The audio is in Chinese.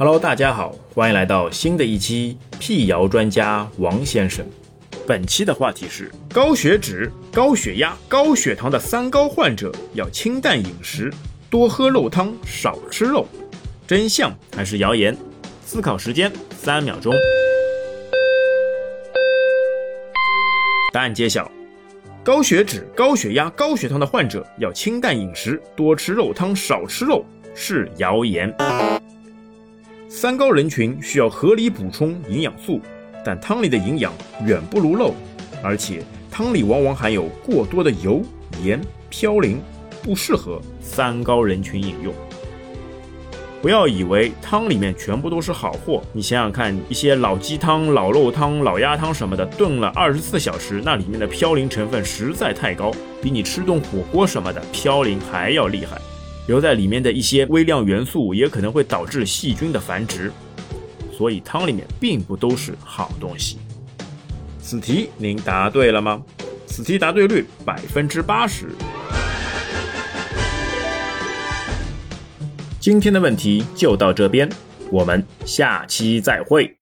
Hello，大家好，欢迎来到新的一期辟谣专家王先生。本期的话题是高血脂、高血压、高血糖的三高患者要清淡饮食，多喝肉汤，少吃肉。真相还是谣言？思考时间三秒钟。答案揭晓：高血脂、高血压、高血糖的患者要清淡饮食，多吃肉汤，少吃肉是谣言。三高人群需要合理补充营养素，但汤里的营养远不如肉，而且汤里往往含有过多的油、盐、嘌呤，不适合三高人群饮用。不要以为汤里面全部都是好货，你想想看，一些老鸡汤、老肉汤、老鸭汤什么的，炖了二十四小时，那里面的嘌呤成分实在太高，比你吃顿火锅什么的嘌呤还要厉害。留在里面的一些微量元素也可能会导致细菌的繁殖，所以汤里面并不都是好东西。此题您答对了吗？此题答对率百分之八十。今天的问题就到这边，我们下期再会。